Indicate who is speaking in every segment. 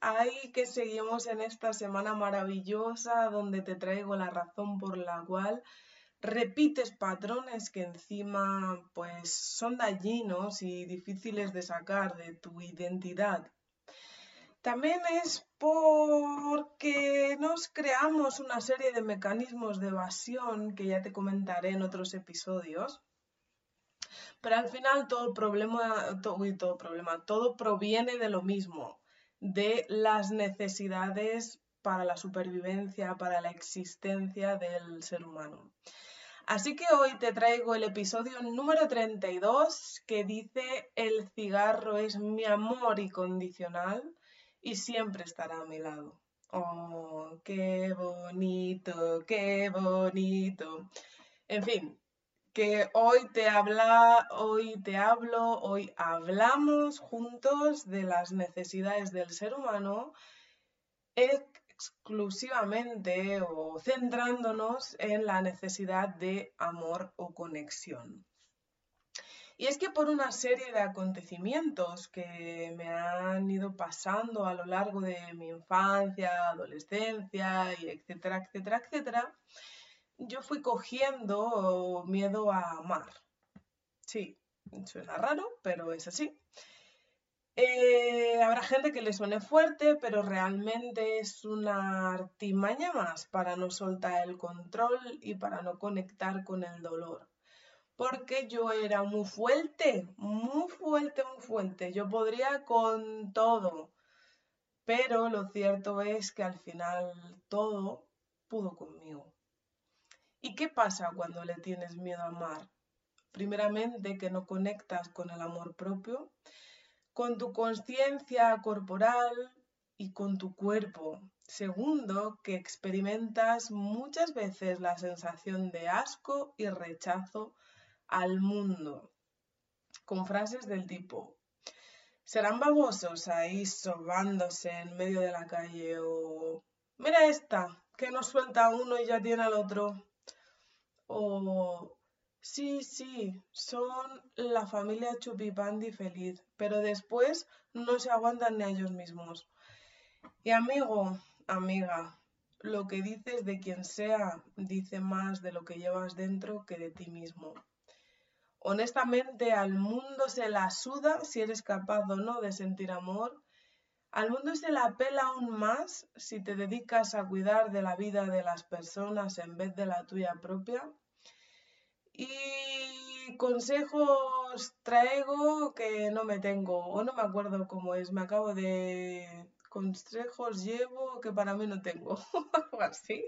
Speaker 1: Ay, que seguimos en esta semana maravillosa donde te traigo la razón por la cual repites patrones que encima pues son dañinos y difíciles de sacar de tu identidad también es porque nos creamos una serie de mecanismos de evasión que ya te comentaré en otros episodios. Pero al final todo problema, todo, todo problema, todo proviene de lo mismo, de las necesidades para la supervivencia, para la existencia del ser humano. Así que hoy te traigo el episodio número 32 que dice El cigarro es mi amor incondicional y siempre estará a mi lado. Oh, qué bonito, qué bonito. En fin, que hoy te habla, hoy te hablo, hoy hablamos juntos de las necesidades del ser humano exclusivamente o centrándonos en la necesidad de amor o conexión. Y es que por una serie de acontecimientos que me han ido pasando a lo largo de mi infancia, adolescencia, y etcétera, etcétera, etcétera, yo fui cogiendo miedo a amar. Sí, suena raro, pero es así. Eh, habrá gente que le suene fuerte, pero realmente es una artimaña más para no soltar el control y para no conectar con el dolor porque yo era muy fuerte, muy fuerte, muy fuerte. Yo podría con todo, pero lo cierto es que al final todo pudo conmigo. ¿Y qué pasa cuando le tienes miedo a amar? Primeramente, que no conectas con el amor propio, con tu conciencia corporal y con tu cuerpo. Segundo, que experimentas muchas veces la sensación de asco y rechazo al mundo con frases del tipo serán babosos ahí sobándose en medio de la calle o mira esta que no suelta uno y ya tiene al otro o sí sí son la familia chupipandi feliz pero después no se aguantan ni a ellos mismos y amigo amiga lo que dices de quien sea dice más de lo que llevas dentro que de ti mismo Honestamente, al mundo se la suda si eres capaz o no de sentir amor. Al mundo se la pela aún más si te dedicas a cuidar de la vida de las personas en vez de la tuya propia. Y consejos traigo que no me tengo, o no me acuerdo cómo es, me acabo de... Consejos llevo que para mí no tengo, algo así.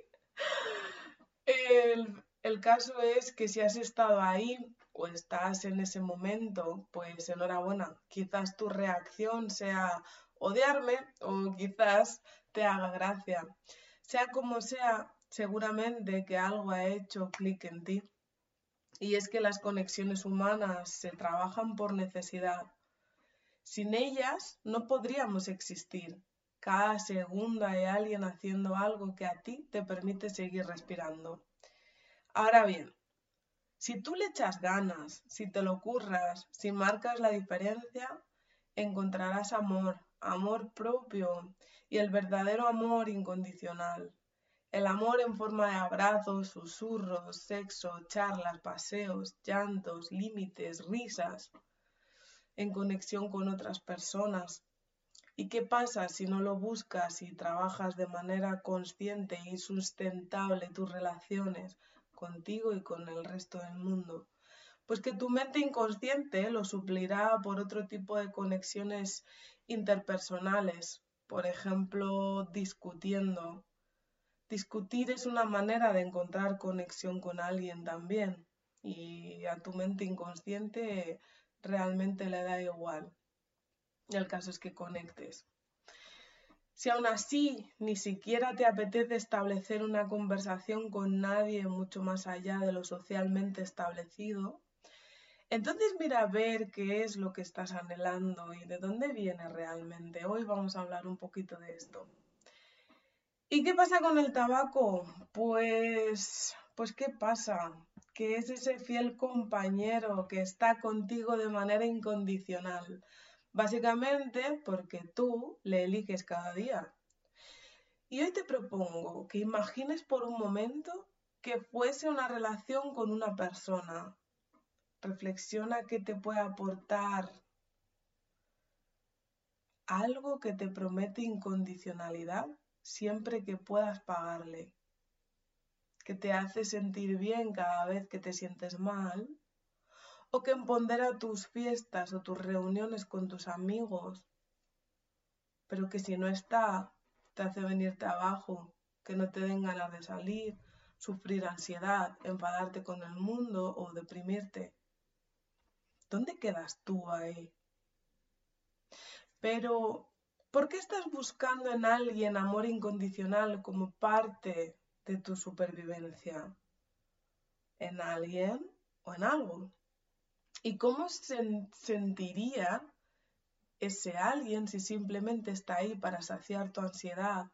Speaker 1: El caso es que si has estado ahí o estás en ese momento, pues enhorabuena. Quizás tu reacción sea odiarme o quizás te haga gracia. Sea como sea, seguramente que algo ha hecho clic en ti. Y es que las conexiones humanas se trabajan por necesidad. Sin ellas no podríamos existir. Cada segundo hay alguien haciendo algo que a ti te permite seguir respirando. Ahora bien, si tú le echas ganas, si te lo curras, si marcas la diferencia, encontrarás amor, amor propio y el verdadero amor incondicional. El amor en forma de abrazos, susurros, sexo, charlas, paseos, llantos, límites, risas, en conexión con otras personas. ¿Y qué pasa si no lo buscas y trabajas de manera consciente y sustentable tus relaciones contigo y con el resto del mundo. Pues que tu mente inconsciente lo suplirá por otro tipo de conexiones interpersonales, por ejemplo, discutiendo. Discutir es una manera de encontrar conexión con alguien también y a tu mente inconsciente realmente le da igual. El caso es que conectes. Si aún así ni siquiera te apetece establecer una conversación con nadie mucho más allá de lo socialmente establecido, entonces mira a ver qué es lo que estás anhelando y de dónde viene realmente. Hoy vamos a hablar un poquito de esto. ¿Y qué pasa con el tabaco? Pues, pues ¿qué pasa? Que es ese fiel compañero que está contigo de manera incondicional Básicamente porque tú le eliges cada día. Y hoy te propongo que imagines por un momento que fuese una relación con una persona. Reflexiona qué te puede aportar algo que te promete incondicionalidad siempre que puedas pagarle, que te hace sentir bien cada vez que te sientes mal o que empodera tus fiestas o tus reuniones con tus amigos, pero que si no está, te hace venirte abajo, que no te den ganas de salir, sufrir ansiedad, enfadarte con el mundo o deprimirte. ¿Dónde quedas tú ahí? Pero, ¿por qué estás buscando en alguien amor incondicional como parte de tu supervivencia? ¿En alguien o en algo? ¿Y cómo se sentiría ese alguien si simplemente está ahí para saciar tu ansiedad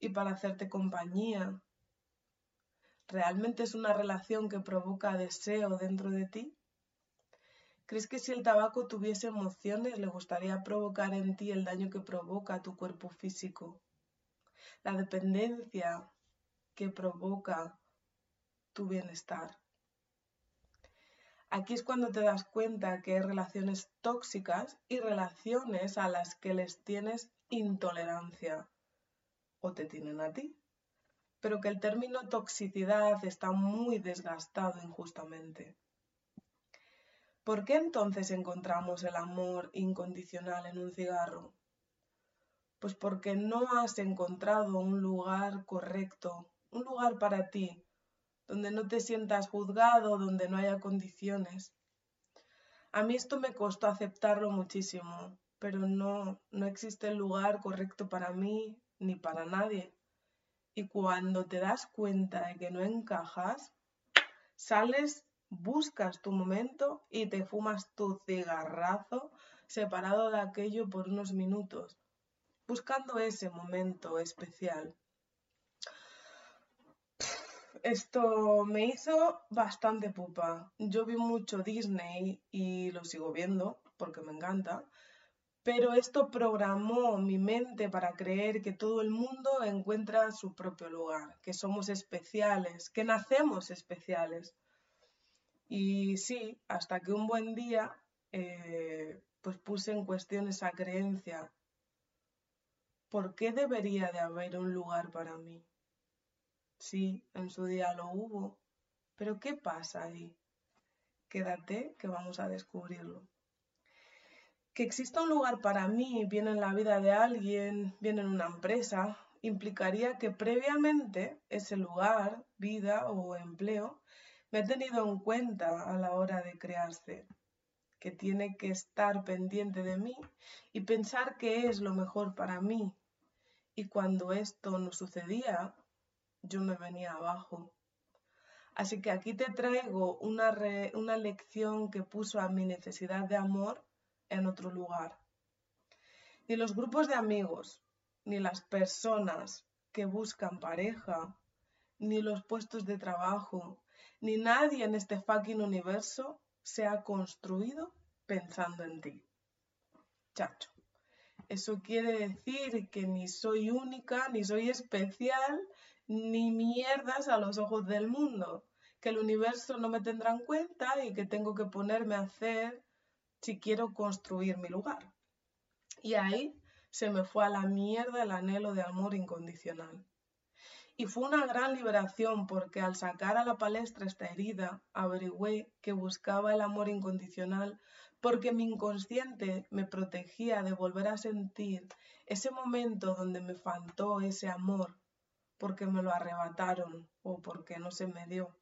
Speaker 1: y para hacerte compañía? ¿Realmente es una relación que provoca deseo dentro de ti? ¿Crees que si el tabaco tuviese emociones le gustaría provocar en ti el daño que provoca a tu cuerpo físico? La dependencia que provoca tu bienestar. Aquí es cuando te das cuenta que hay relaciones tóxicas y relaciones a las que les tienes intolerancia o te tienen a ti. Pero que el término toxicidad está muy desgastado injustamente. ¿Por qué entonces encontramos el amor incondicional en un cigarro? Pues porque no has encontrado un lugar correcto, un lugar para ti, donde no te sientas juzgado, donde no haya condiciones. A mí esto me costó aceptarlo muchísimo, pero no, no existe el lugar correcto para mí ni para nadie. Y cuando te das cuenta de que no encajas, sales, buscas tu momento y te fumas tu cigarrazo separado de aquello por unos minutos, buscando ese momento especial esto me hizo bastante pupa. Yo vi mucho Disney y lo sigo viendo porque me encanta, pero esto programó mi mente para creer que todo el mundo encuentra su propio lugar, que somos especiales, que nacemos especiales. Y sí, hasta que un buen día eh, pues puse en cuestión esa creencia. ¿Por qué debería de haber un lugar para mí? Sí, en su día lo hubo. Pero ¿qué pasa ahí? Quédate que vamos a descubrirlo. Que exista un lugar para mí, bien en la vida de alguien, bien en una empresa, implicaría que previamente ese lugar, vida o empleo me ha tenido en cuenta a la hora de crearse, que tiene que estar pendiente de mí y pensar qué es lo mejor para mí. Y cuando esto no sucedía, yo me venía abajo. Así que aquí te traigo una, una lección que puso a mi necesidad de amor en otro lugar. Ni los grupos de amigos, ni las personas que buscan pareja, ni los puestos de trabajo, ni nadie en este fucking universo se ha construido pensando en ti. Chacho. Eso quiere decir que ni soy única, ni soy especial, ni mierdas a los ojos del mundo, que el universo no me tendrá en cuenta y que tengo que ponerme a hacer si quiero construir mi lugar. Y ahí se me fue a la mierda el anhelo de amor incondicional. Y fue una gran liberación porque al sacar a la palestra esta herida, averigüé que buscaba el amor incondicional porque mi inconsciente me protegía de volver a sentir ese momento donde me faltó ese amor porque me lo arrebataron o porque no se me dio.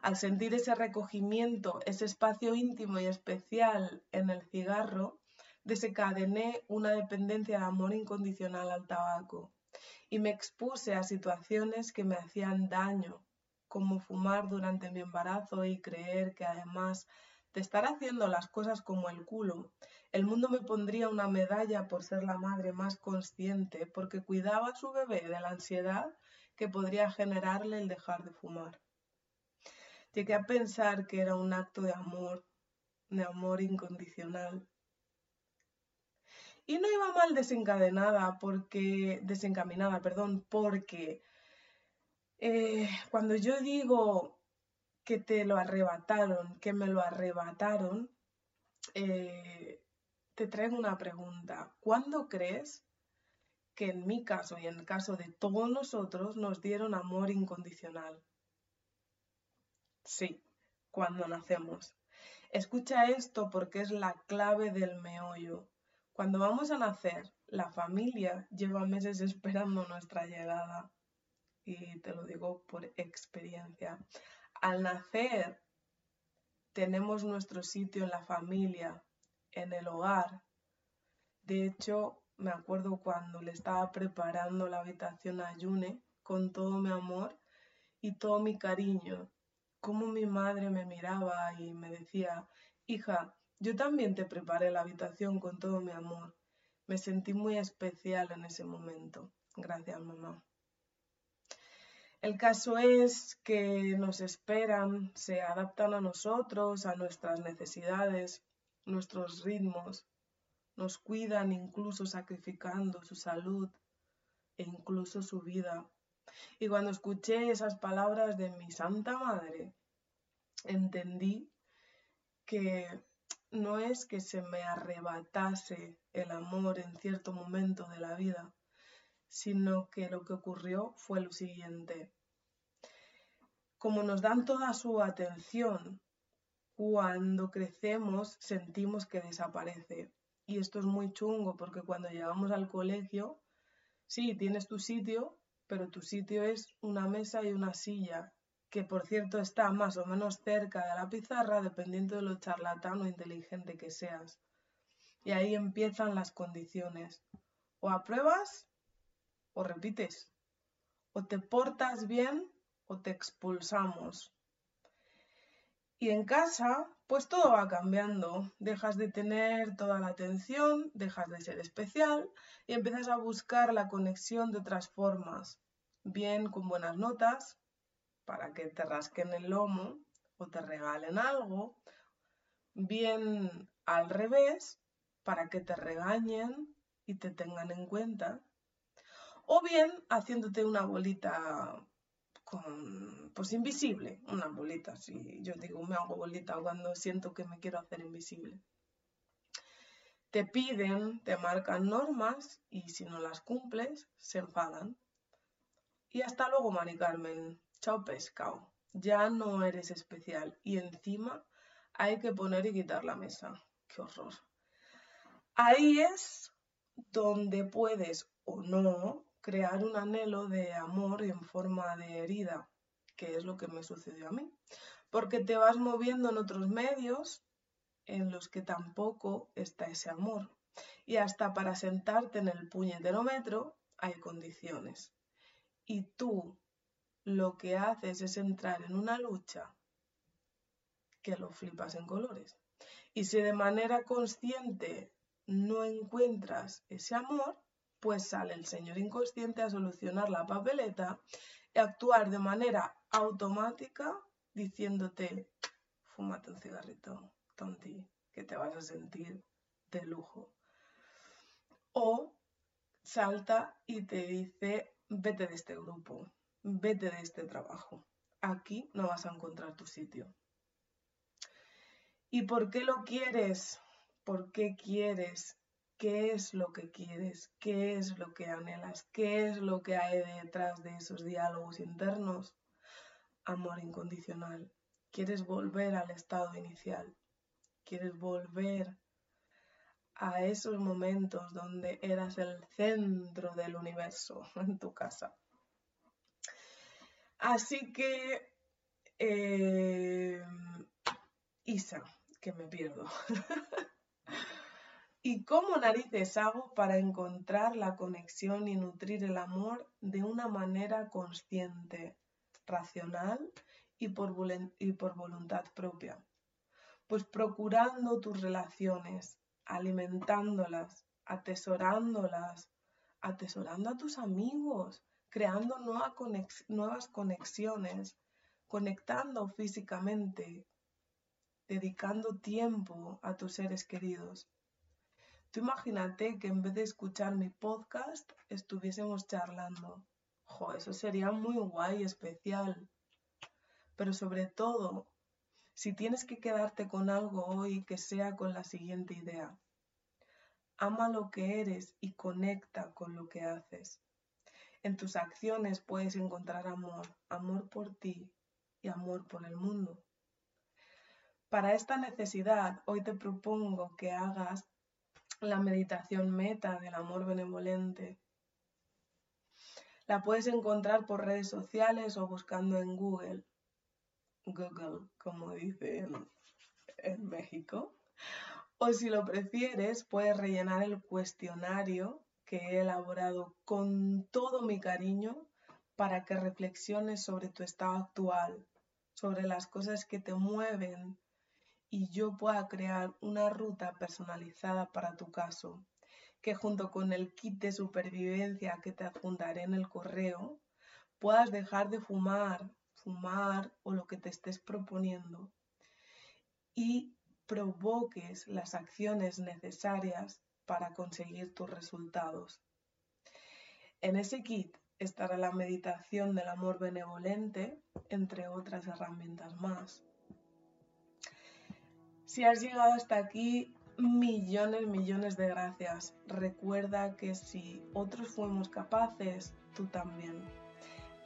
Speaker 1: Al sentir ese recogimiento, ese espacio íntimo y especial en el cigarro, desencadené una dependencia de amor incondicional al tabaco y me expuse a situaciones que me hacían daño, como fumar durante mi embarazo y creer que además de estar haciendo las cosas como el culo, el mundo me pondría una medalla por ser la madre más consciente porque cuidaba a su bebé de la ansiedad que podría generarle el dejar de fumar. Llegué a pensar que era un acto de amor, de amor incondicional. Y no iba mal desencadenada porque, desencaminada, perdón, porque eh, cuando yo digo que te lo arrebataron, que me lo arrebataron, eh, te traigo una pregunta. ¿Cuándo crees que en mi caso y en el caso de todos nosotros nos dieron amor incondicional? Sí, cuando nacemos. Escucha esto porque es la clave del meollo. Cuando vamos a nacer, la familia lleva meses esperando nuestra llegada. Y te lo digo por experiencia. Al nacer, tenemos nuestro sitio en la familia, en el hogar. De hecho, me acuerdo cuando le estaba preparando la habitación a Yune con todo mi amor y todo mi cariño cómo mi madre me miraba y me decía, hija, yo también te preparé la habitación con todo mi amor. Me sentí muy especial en ese momento. Gracias, mamá. El caso es que nos esperan, se adaptan a nosotros, a nuestras necesidades, nuestros ritmos, nos cuidan incluso sacrificando su salud e incluso su vida y cuando escuché esas palabras de mi Santa Madre, entendí que no es que se me arrebatase el amor en cierto momento de la vida, sino que lo que ocurrió fue lo siguiente. Como nos dan toda su atención, cuando crecemos sentimos que desaparece. Y esto es muy chungo porque cuando llegamos al colegio, sí, tienes tu sitio, pero tu sitio es una mesa y una silla, que por cierto está más o menos cerca de la pizarra dependiendo de lo charlatán o inteligente que seas. Y ahí empiezan las condiciones. O apruebas o repites. O te portas bien o te expulsamos. Y en casa, pues todo va cambiando. Dejas de tener toda la atención, dejas de ser especial y empiezas a buscar la conexión de otras formas. Bien con buenas notas, para que te rasquen el lomo o te regalen algo. Bien al revés, para que te regañen y te tengan en cuenta. O bien haciéndote una bolita pues invisible, una bolita, si yo digo me hago bolita cuando siento que me quiero hacer invisible. Te piden, te marcan normas y si no las cumples, se enfadan. Y hasta luego, Mari Carmen. Chao pescado. Ya no eres especial. Y encima hay que poner y quitar la mesa. Qué horror. Ahí es donde puedes o no crear un anhelo de amor en forma de herida, que es lo que me sucedió a mí, porque te vas moviendo en otros medios en los que tampoco está ese amor. Y hasta para sentarte en el puñeterómetro hay condiciones. Y tú lo que haces es entrar en una lucha que lo flipas en colores. Y si de manera consciente no encuentras ese amor, pues sale el señor inconsciente a solucionar la papeleta y actuar de manera automática diciéndote, fúmate un cigarrito, tonti, que te vas a sentir de lujo. O salta y te dice, vete de este grupo, vete de este trabajo. Aquí no vas a encontrar tu sitio. ¿Y por qué lo quieres? ¿Por qué quieres qué es lo que quieres, qué es lo que anhelas, qué es lo que hay detrás de esos diálogos internos. Amor incondicional. Quieres volver al estado inicial. Quieres volver a esos momentos donde eras el centro del universo en tu casa. Así que, eh, Isa, que me pierdo. ¿Y cómo narices hago para encontrar la conexión y nutrir el amor de una manera consciente, racional y por, y por voluntad propia? Pues procurando tus relaciones, alimentándolas, atesorándolas, atesorando a tus amigos, creando nuevas conexiones, conectando físicamente, dedicando tiempo a tus seres queridos. Tú imagínate que en vez de escuchar mi podcast estuviésemos charlando. Jo, eso sería muy guay, especial. Pero sobre todo, si tienes que quedarte con algo hoy, que sea con la siguiente idea. Ama lo que eres y conecta con lo que haces. En tus acciones puedes encontrar amor, amor por ti y amor por el mundo. Para esta necesidad, hoy te propongo que hagas la meditación meta del amor benevolente. La puedes encontrar por redes sociales o buscando en Google. Google, como dicen en México. O si lo prefieres, puedes rellenar el cuestionario he elaborado con todo mi cariño para que reflexiones sobre tu estado actual, sobre las cosas que te mueven y yo pueda crear una ruta personalizada para tu caso, que junto con el kit de supervivencia que te adjuntaré en el correo, puedas dejar de fumar, fumar o lo que te estés proponiendo y provoques las acciones necesarias para conseguir tus resultados. En ese kit estará la meditación del amor benevolente, entre otras herramientas más. Si has llegado hasta aquí, millones, millones de gracias. Recuerda que si otros fuimos capaces, tú también.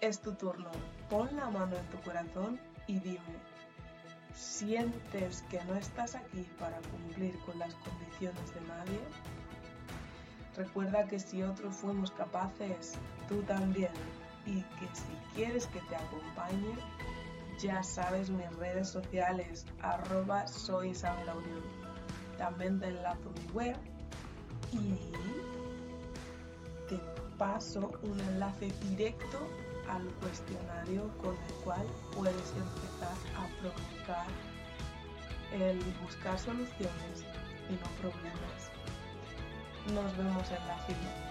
Speaker 1: Es tu turno. Pon la mano en tu corazón y dime, ¿sientes que no estás aquí para cumplir con las condiciones de nadie? Recuerda que si otros fuimos capaces, tú también. Y que si quieres que te acompañe, ya sabes mis redes sociales, arroba soy. También te enlazo mi web y te paso un enlace directo al cuestionario con el cual puedes empezar a provocar el buscar soluciones y no problemas. Nos vemos en la fila.